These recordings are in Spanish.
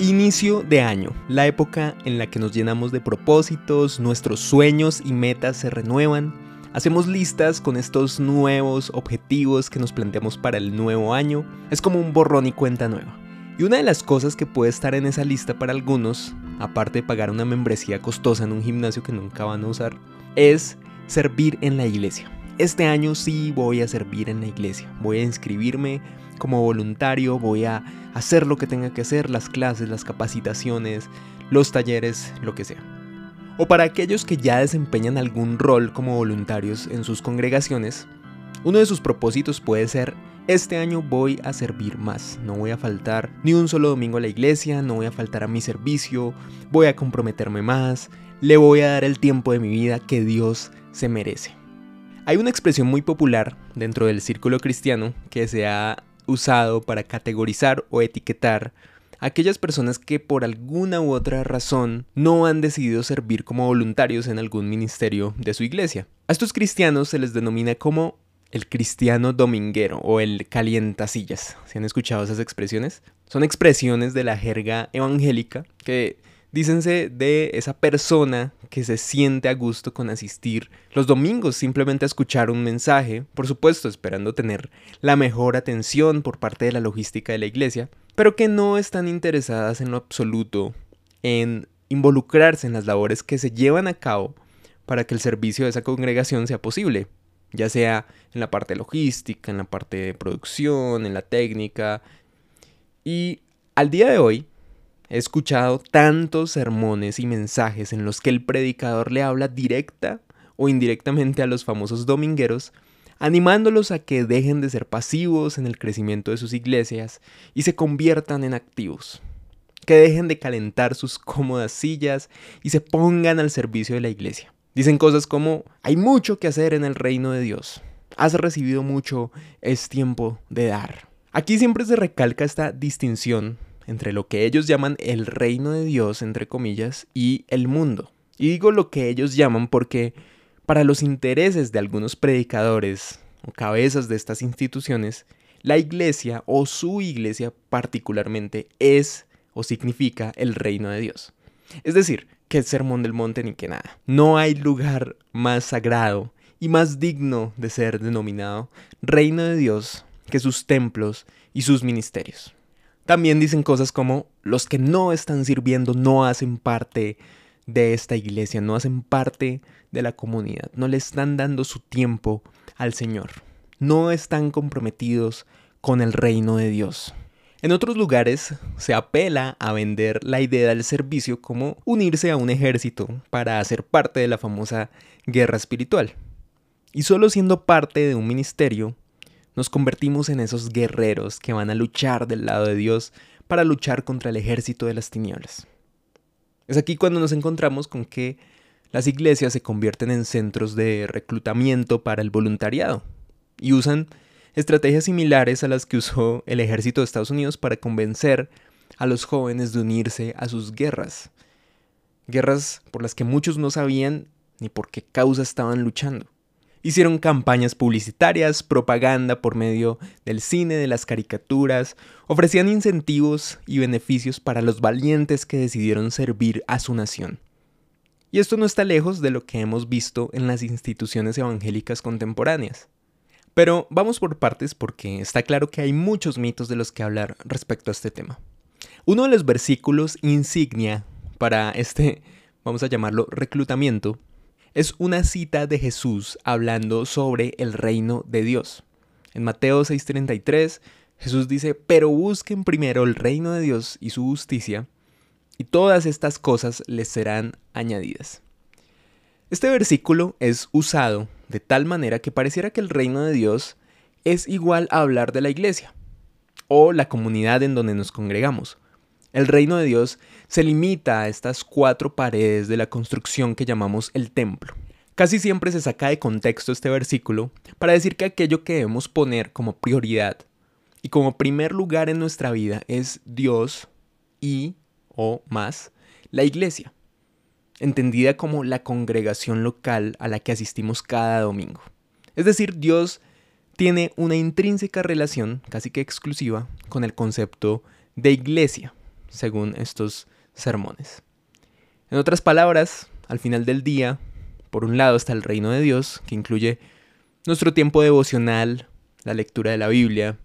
Inicio de año, la época en la que nos llenamos de propósitos, nuestros sueños y metas se renuevan, hacemos listas con estos nuevos objetivos que nos planteamos para el nuevo año, es como un borrón y cuenta nueva. Y una de las cosas que puede estar en esa lista para algunos, aparte de pagar una membresía costosa en un gimnasio que nunca van a usar, es servir en la iglesia. Este año sí voy a servir en la iglesia, voy a inscribirme como voluntario, voy a hacer lo que tenga que hacer, las clases, las capacitaciones, los talleres, lo que sea. O para aquellos que ya desempeñan algún rol como voluntarios en sus congregaciones, uno de sus propósitos puede ser, este año voy a servir más, no voy a faltar ni un solo domingo a la iglesia, no voy a faltar a mi servicio, voy a comprometerme más, le voy a dar el tiempo de mi vida que Dios se merece. Hay una expresión muy popular dentro del círculo cristiano que se ha usado para categorizar o etiquetar a aquellas personas que por alguna u otra razón no han decidido servir como voluntarios en algún ministerio de su iglesia. A estos cristianos se les denomina como el cristiano dominguero o el calientasillas. ¿Se han escuchado esas expresiones? Son expresiones de la jerga evangélica que dícense de esa persona que se siente a gusto con asistir los domingos simplemente a escuchar un mensaje, por supuesto esperando tener la mejor atención por parte de la logística de la iglesia, pero que no están interesadas en lo absoluto en involucrarse en las labores que se llevan a cabo para que el servicio de esa congregación sea posible, ya sea en la parte logística, en la parte de producción, en la técnica. Y al día de hoy, He escuchado tantos sermones y mensajes en los que el predicador le habla directa o indirectamente a los famosos domingueros, animándolos a que dejen de ser pasivos en el crecimiento de sus iglesias y se conviertan en activos, que dejen de calentar sus cómodas sillas y se pongan al servicio de la iglesia. Dicen cosas como, hay mucho que hacer en el reino de Dios, has recibido mucho, es tiempo de dar. Aquí siempre se recalca esta distinción entre lo que ellos llaman el reino de Dios, entre comillas, y el mundo. Y digo lo que ellos llaman porque para los intereses de algunos predicadores o cabezas de estas instituciones, la iglesia o su iglesia particularmente es o significa el reino de Dios. Es decir, que el sermón del monte ni que nada. No hay lugar más sagrado y más digno de ser denominado reino de Dios que sus templos y sus ministerios. También dicen cosas como los que no están sirviendo no hacen parte de esta iglesia, no hacen parte de la comunidad, no le están dando su tiempo al Señor, no están comprometidos con el reino de Dios. En otros lugares se apela a vender la idea del servicio como unirse a un ejército para hacer parte de la famosa guerra espiritual. Y solo siendo parte de un ministerio nos convertimos en esos guerreros que van a luchar del lado de Dios para luchar contra el ejército de las tinieblas. Es aquí cuando nos encontramos con que las iglesias se convierten en centros de reclutamiento para el voluntariado y usan estrategias similares a las que usó el ejército de Estados Unidos para convencer a los jóvenes de unirse a sus guerras. Guerras por las que muchos no sabían ni por qué causa estaban luchando. Hicieron campañas publicitarias, propaganda por medio del cine, de las caricaturas, ofrecían incentivos y beneficios para los valientes que decidieron servir a su nación. Y esto no está lejos de lo que hemos visto en las instituciones evangélicas contemporáneas. Pero vamos por partes porque está claro que hay muchos mitos de los que hablar respecto a este tema. Uno de los versículos insignia para este, vamos a llamarlo, reclutamiento, es una cita de Jesús hablando sobre el reino de Dios. En Mateo 6:33, Jesús dice, pero busquen primero el reino de Dios y su justicia, y todas estas cosas les serán añadidas. Este versículo es usado de tal manera que pareciera que el reino de Dios es igual a hablar de la iglesia o la comunidad en donde nos congregamos. El reino de Dios se limita a estas cuatro paredes de la construcción que llamamos el templo. Casi siempre se saca de contexto este versículo para decir que aquello que debemos poner como prioridad y como primer lugar en nuestra vida es Dios y, o más, la iglesia, entendida como la congregación local a la que asistimos cada domingo. Es decir, Dios tiene una intrínseca relación, casi que exclusiva, con el concepto de iglesia según estos sermones. En otras palabras, al final del día, por un lado está el reino de Dios, que incluye nuestro tiempo devocional, la lectura de la Biblia,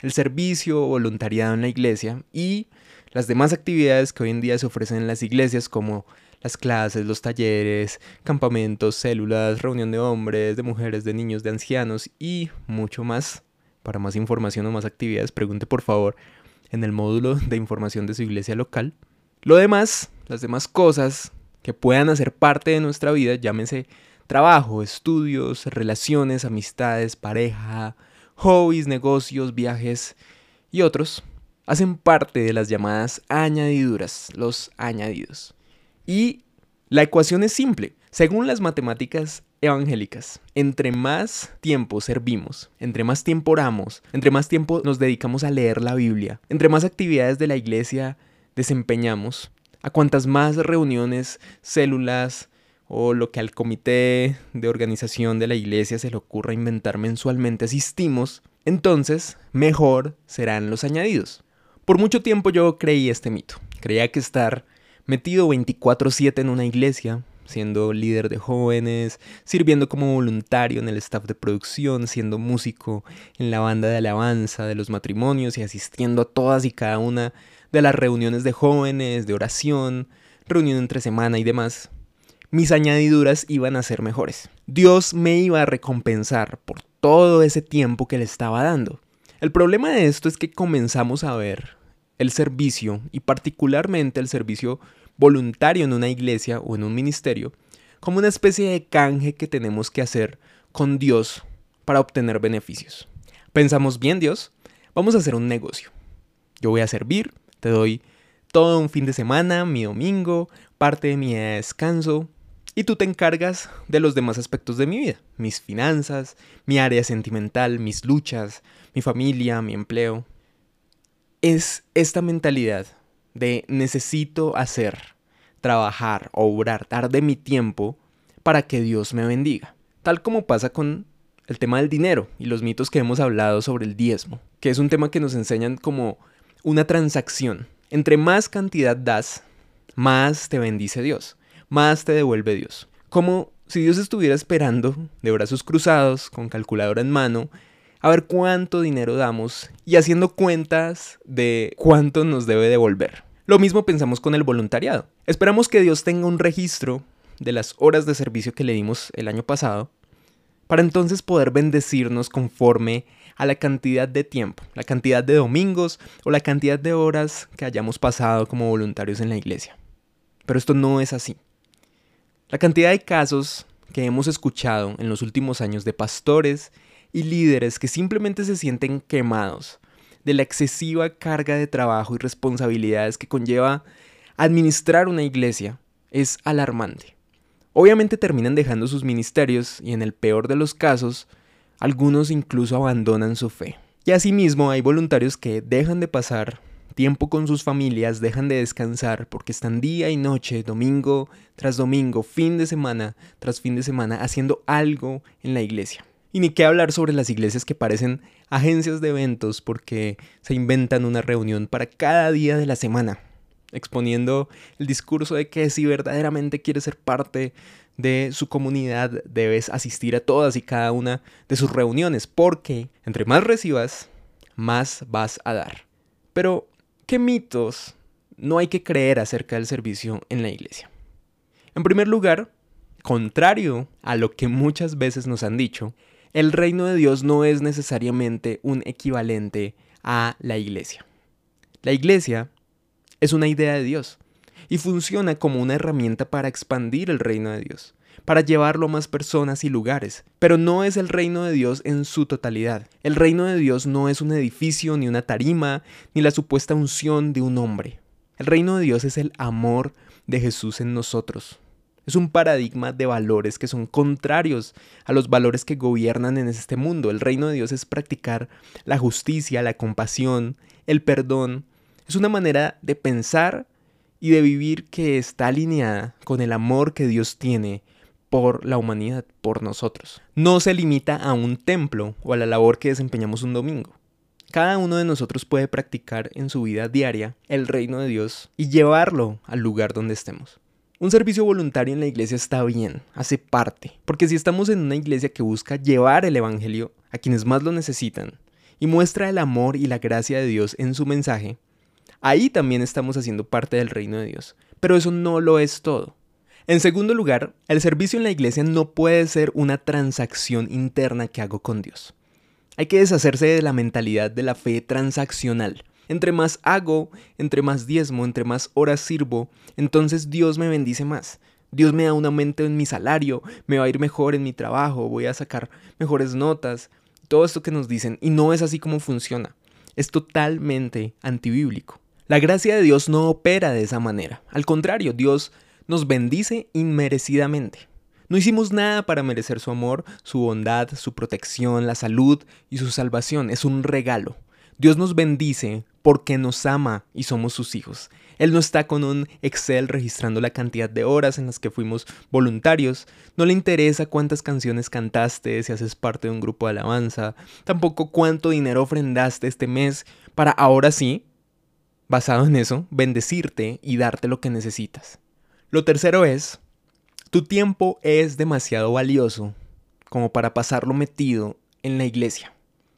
el servicio o voluntariado en la iglesia y las demás actividades que hoy en día se ofrecen en las iglesias como las clases, los talleres, campamentos, células, reunión de hombres, de mujeres, de niños, de ancianos y mucho más. Para más información o más actividades, pregunte por favor en el módulo de información de su iglesia local. Lo demás, las demás cosas que puedan hacer parte de nuestra vida, llámense trabajo, estudios, relaciones, amistades, pareja, hobbies, negocios, viajes y otros, hacen parte de las llamadas añadiduras, los añadidos. Y la ecuación es simple. Según las matemáticas evangélicas, entre más tiempo servimos, entre más tiempo oramos, entre más tiempo nos dedicamos a leer la Biblia, entre más actividades de la iglesia desempeñamos, a cuantas más reuniones, células o lo que al comité de organización de la iglesia se le ocurra inventar mensualmente asistimos, entonces mejor serán los añadidos. Por mucho tiempo yo creí este mito. Creía que estar metido 24/7 en una iglesia, siendo líder de jóvenes, sirviendo como voluntario en el staff de producción, siendo músico en la banda de alabanza de los matrimonios y asistiendo a todas y cada una de las reuniones de jóvenes, de oración, reunión entre semana y demás, mis añadiduras iban a ser mejores. Dios me iba a recompensar por todo ese tiempo que le estaba dando. El problema de esto es que comenzamos a ver el servicio y particularmente el servicio voluntario en una iglesia o en un ministerio como una especie de canje que tenemos que hacer con Dios para obtener beneficios. Pensamos bien Dios, vamos a hacer un negocio. Yo voy a servir, te doy todo un fin de semana, mi domingo, parte de mi descanso, y tú te encargas de los demás aspectos de mi vida, mis finanzas, mi área sentimental, mis luchas, mi familia, mi empleo. Es esta mentalidad de necesito hacer, trabajar, obrar, dar de mi tiempo para que Dios me bendiga. Tal como pasa con el tema del dinero y los mitos que hemos hablado sobre el diezmo, que es un tema que nos enseñan como una transacción. Entre más cantidad das, más te bendice Dios, más te devuelve Dios. Como si Dios estuviera esperando, de brazos cruzados, con calculadora en mano, a ver cuánto dinero damos y haciendo cuentas de cuánto nos debe devolver. Lo mismo pensamos con el voluntariado. Esperamos que Dios tenga un registro de las horas de servicio que le dimos el año pasado, para entonces poder bendecirnos conforme a la cantidad de tiempo, la cantidad de domingos o la cantidad de horas que hayamos pasado como voluntarios en la iglesia. Pero esto no es así. La cantidad de casos que hemos escuchado en los últimos años de pastores y líderes que simplemente se sienten quemados de la excesiva carga de trabajo y responsabilidades que conlleva administrar una iglesia es alarmante. Obviamente terminan dejando sus ministerios y en el peor de los casos algunos incluso abandonan su fe. Y asimismo hay voluntarios que dejan de pasar tiempo con sus familias, dejan de descansar porque están día y noche, domingo tras domingo, fin de semana tras fin de semana, haciendo algo en la iglesia. Y ni qué hablar sobre las iglesias que parecen agencias de eventos porque se inventan una reunión para cada día de la semana, exponiendo el discurso de que si verdaderamente quieres ser parte de su comunidad debes asistir a todas y cada una de sus reuniones, porque entre más recibas, más vas a dar. Pero, ¿qué mitos no hay que creer acerca del servicio en la iglesia? En primer lugar, contrario a lo que muchas veces nos han dicho, el reino de Dios no es necesariamente un equivalente a la iglesia. La iglesia es una idea de Dios y funciona como una herramienta para expandir el reino de Dios, para llevarlo a más personas y lugares. Pero no es el reino de Dios en su totalidad. El reino de Dios no es un edificio, ni una tarima, ni la supuesta unción de un hombre. El reino de Dios es el amor de Jesús en nosotros. Es un paradigma de valores que son contrarios a los valores que gobiernan en este mundo. El reino de Dios es practicar la justicia, la compasión, el perdón. Es una manera de pensar y de vivir que está alineada con el amor que Dios tiene por la humanidad, por nosotros. No se limita a un templo o a la labor que desempeñamos un domingo. cada uno de nosotros puede practicar en su vida diaria el reino de Dios y llevarlo al lugar donde estemos. Un servicio voluntario en la iglesia está bien, hace parte, porque si estamos en una iglesia que busca llevar el Evangelio a quienes más lo necesitan y muestra el amor y la gracia de Dios en su mensaje, ahí también estamos haciendo parte del reino de Dios. Pero eso no lo es todo. En segundo lugar, el servicio en la iglesia no puede ser una transacción interna que hago con Dios. Hay que deshacerse de la mentalidad de la fe transaccional entre más hago, entre más diezmo, entre más horas sirvo, entonces Dios me bendice más. Dios me da un aumento en mi salario, me va a ir mejor en mi trabajo, voy a sacar mejores notas, todo esto que nos dicen, y no es así como funciona. Es totalmente antibíblico. La gracia de Dios no opera de esa manera. Al contrario, Dios nos bendice inmerecidamente. No hicimos nada para merecer su amor, su bondad, su protección, la salud y su salvación. Es un regalo. Dios nos bendice porque nos ama y somos sus hijos. Él no está con un Excel registrando la cantidad de horas en las que fuimos voluntarios, no le interesa cuántas canciones cantaste si haces parte de un grupo de alabanza, tampoco cuánto dinero ofrendaste este mes para ahora sí, basado en eso, bendecirte y darte lo que necesitas. Lo tercero es, tu tiempo es demasiado valioso como para pasarlo metido en la iglesia,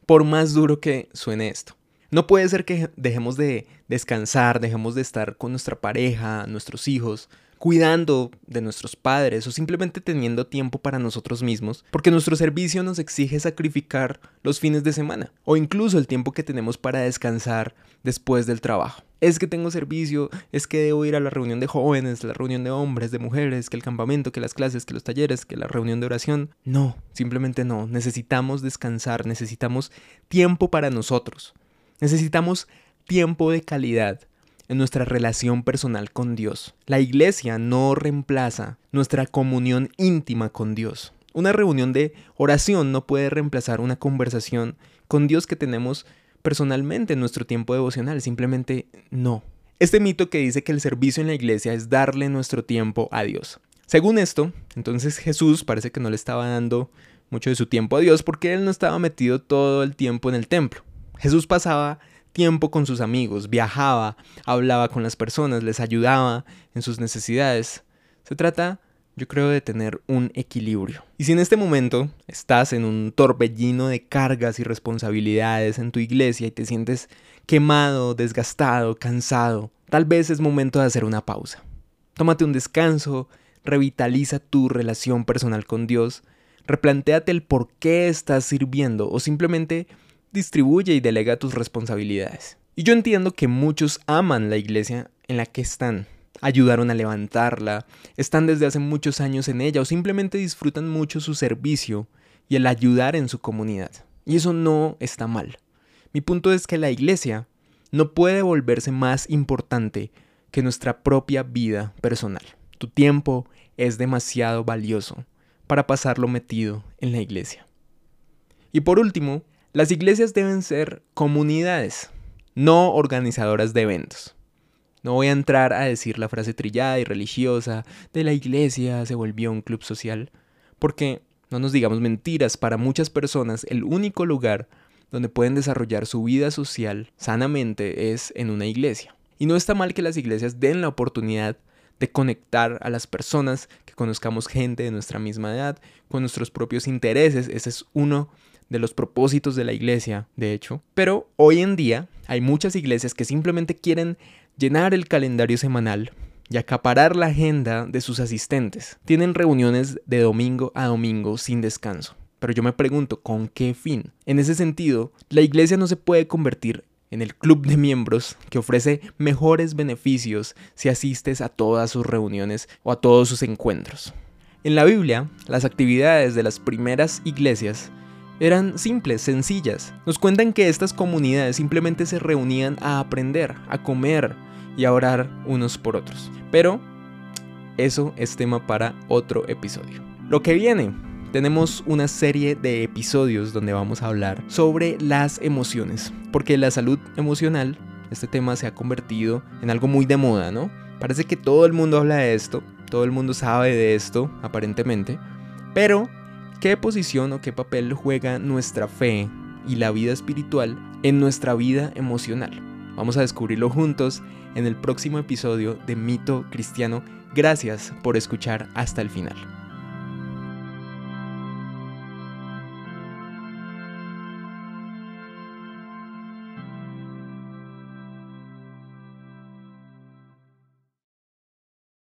por más duro que suene esto. No puede ser que dejemos de descansar, dejemos de estar con nuestra pareja, nuestros hijos, cuidando de nuestros padres o simplemente teniendo tiempo para nosotros mismos, porque nuestro servicio nos exige sacrificar los fines de semana o incluso el tiempo que tenemos para descansar después del trabajo. Es que tengo servicio, es que debo ir a la reunión de jóvenes, la reunión de hombres, de mujeres, que el campamento, que las clases, que los talleres, que la reunión de oración. No, simplemente no. Necesitamos descansar, necesitamos tiempo para nosotros. Necesitamos tiempo de calidad en nuestra relación personal con Dios. La iglesia no reemplaza nuestra comunión íntima con Dios. Una reunión de oración no puede reemplazar una conversación con Dios que tenemos personalmente en nuestro tiempo devocional. Simplemente no. Este mito que dice que el servicio en la iglesia es darle nuestro tiempo a Dios. Según esto, entonces Jesús parece que no le estaba dando mucho de su tiempo a Dios porque él no estaba metido todo el tiempo en el templo. Jesús pasaba tiempo con sus amigos, viajaba, hablaba con las personas, les ayudaba en sus necesidades. Se trata, yo creo, de tener un equilibrio. Y si en este momento estás en un torbellino de cargas y responsabilidades en tu iglesia y te sientes quemado, desgastado, cansado, tal vez es momento de hacer una pausa. Tómate un descanso, revitaliza tu relación personal con Dios, replantéate el por qué estás sirviendo o simplemente distribuye y delega tus responsabilidades. Y yo entiendo que muchos aman la iglesia en la que están, ayudaron a levantarla, están desde hace muchos años en ella o simplemente disfrutan mucho su servicio y el ayudar en su comunidad. Y eso no está mal. Mi punto es que la iglesia no puede volverse más importante que nuestra propia vida personal. Tu tiempo es demasiado valioso para pasarlo metido en la iglesia. Y por último, las iglesias deben ser comunidades, no organizadoras de eventos. No voy a entrar a decir la frase trillada y religiosa de la iglesia se volvió un club social, porque, no nos digamos mentiras, para muchas personas el único lugar donde pueden desarrollar su vida social sanamente es en una iglesia. Y no está mal que las iglesias den la oportunidad de conectar a las personas, que conozcamos gente de nuestra misma edad, con nuestros propios intereses. Ese es uno de los propósitos de la iglesia, de hecho. Pero hoy en día hay muchas iglesias que simplemente quieren llenar el calendario semanal y acaparar la agenda de sus asistentes. Tienen reuniones de domingo a domingo sin descanso. Pero yo me pregunto, ¿con qué fin? En ese sentido, la iglesia no se puede convertir en el club de miembros que ofrece mejores beneficios si asistes a todas sus reuniones o a todos sus encuentros. En la Biblia, las actividades de las primeras iglesias eran simples, sencillas. Nos cuentan que estas comunidades simplemente se reunían a aprender, a comer y a orar unos por otros. Pero eso es tema para otro episodio. Lo que viene, tenemos una serie de episodios donde vamos a hablar sobre las emociones, porque la salud emocional, este tema se ha convertido en algo muy de moda, ¿no? Parece que todo el mundo habla de esto, todo el mundo sabe de esto, aparentemente, pero ¿Qué posición o qué papel juega nuestra fe y la vida espiritual en nuestra vida emocional. Vamos a descubrirlo juntos en el próximo episodio de Mito Cristiano. Gracias por escuchar hasta el final.